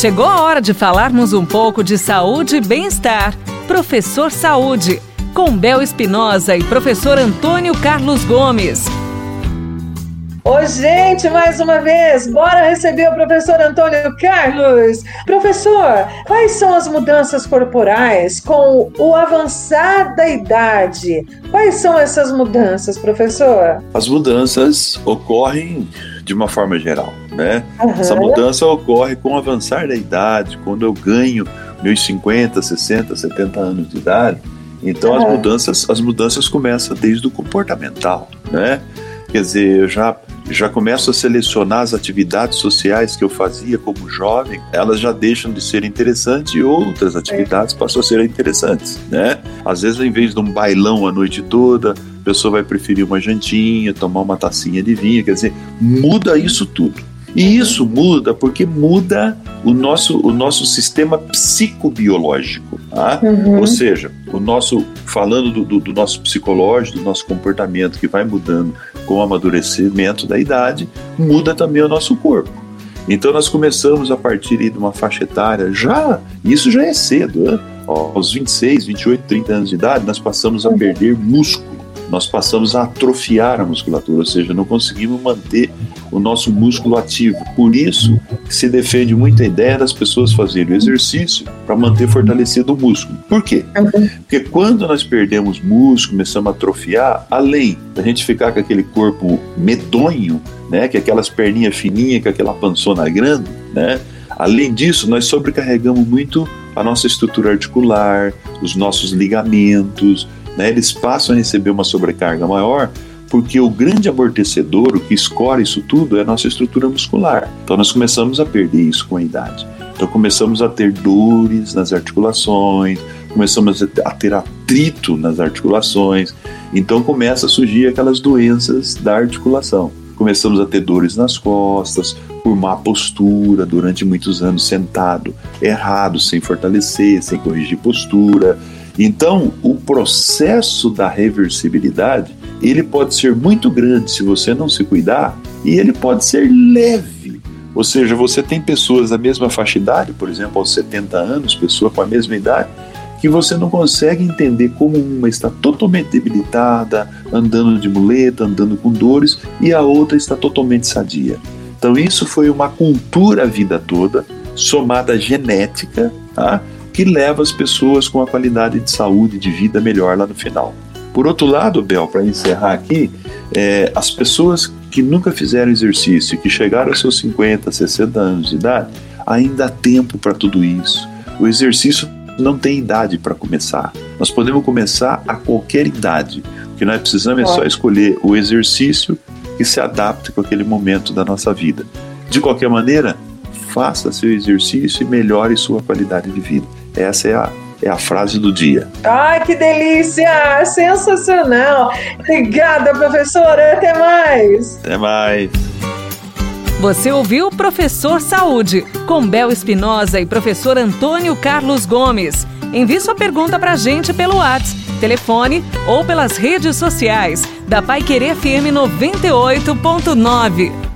Chegou a hora de falarmos um pouco de saúde e bem-estar. Professor Saúde, com Bel Espinosa e professor Antônio Carlos Gomes. Oi, gente, mais uma vez, bora receber o professor Antônio Carlos. Professor, quais são as mudanças corporais com o avançar da idade? Quais são essas mudanças, professor? As mudanças ocorrem de uma forma geral, né? Uhum. Essa mudança ocorre com o avançar da idade, quando eu ganho meus 50, 60, 70 anos de idade. Então uhum. as mudanças, as mudanças começam desde o comportamental, né? Quer dizer, eu já já começo a selecionar as atividades sociais que eu fazia como jovem, elas já deixam de ser interessantes e outras atividades passam a ser interessantes, né? Às vezes, em vez de um bailão a noite toda, a pessoa vai preferir uma jantinha, tomar uma tacinha de vinho, quer dizer, muda isso tudo. E isso muda porque muda o nosso, o nosso sistema psicobiológico. Tá? Uhum. Ou seja, o nosso, falando do, do, do, nosso psicológico, do nosso comportamento que vai mudando com o amadurecimento da idade, muda também o nosso corpo. Então nós começamos a partir de uma faixa etária já, isso já é cedo, né? aos 26, 28, 30 anos de idade, nós passamos a perder músculo nós passamos a atrofiar a musculatura, ou seja, não conseguimos manter o nosso músculo ativo. Por isso se defende muito a ideia das pessoas fazerem exercício para manter fortalecido o músculo. Por quê? Porque quando nós perdemos músculo, começamos a atrofiar, além da gente ficar com aquele corpo medonho, né, que aquelas perninhas fininhas, com aquela pançona grande, né? Além disso, nós sobrecarregamos muito a nossa estrutura articular, os nossos ligamentos, né, eles passam a receber uma sobrecarga maior porque o grande amortecedor, o que escora isso tudo, é a nossa estrutura muscular. Então nós começamos a perder isso com a idade. Então começamos a ter dores nas articulações, começamos a ter atrito nas articulações. Então começa a surgir aquelas doenças da articulação. Começamos a ter dores nas costas, por má postura, durante muitos anos sentado errado, sem fortalecer, sem corrigir postura então, o processo da reversibilidade, ele pode ser muito grande se você não se cuidar, e ele pode ser leve. Ou seja, você tem pessoas da mesma faixa idade, por exemplo, aos 70 anos, pessoa com a mesma idade, que você não consegue entender como uma está totalmente debilitada, andando de muleta, andando com dores, e a outra está totalmente sadia. Então, isso foi uma cultura a vida toda, somada à genética, tá? Que leva as pessoas com a qualidade de saúde de vida melhor lá no final. Por outro lado, Bel, para encerrar aqui, é, as pessoas que nunca fizeram exercício, que chegaram aos seus 50, 60 anos de idade, ainda há tempo para tudo isso. O exercício não tem idade para começar. Nós podemos começar a qualquer idade. O que nós precisamos é só escolher o exercício que se adapte com aquele momento da nossa vida. De qualquer maneira, faça seu exercício e melhore sua qualidade de vida. Essa é a, é a frase do dia. Ai, que delícia! Sensacional! Obrigada, professora. Até mais! Até mais! Você ouviu o Professor Saúde, com Bel Espinosa e professor Antônio Carlos Gomes. Envie sua pergunta para a gente pelo WhatsApp, telefone ou pelas redes sociais da Pai Querer FM 98.9.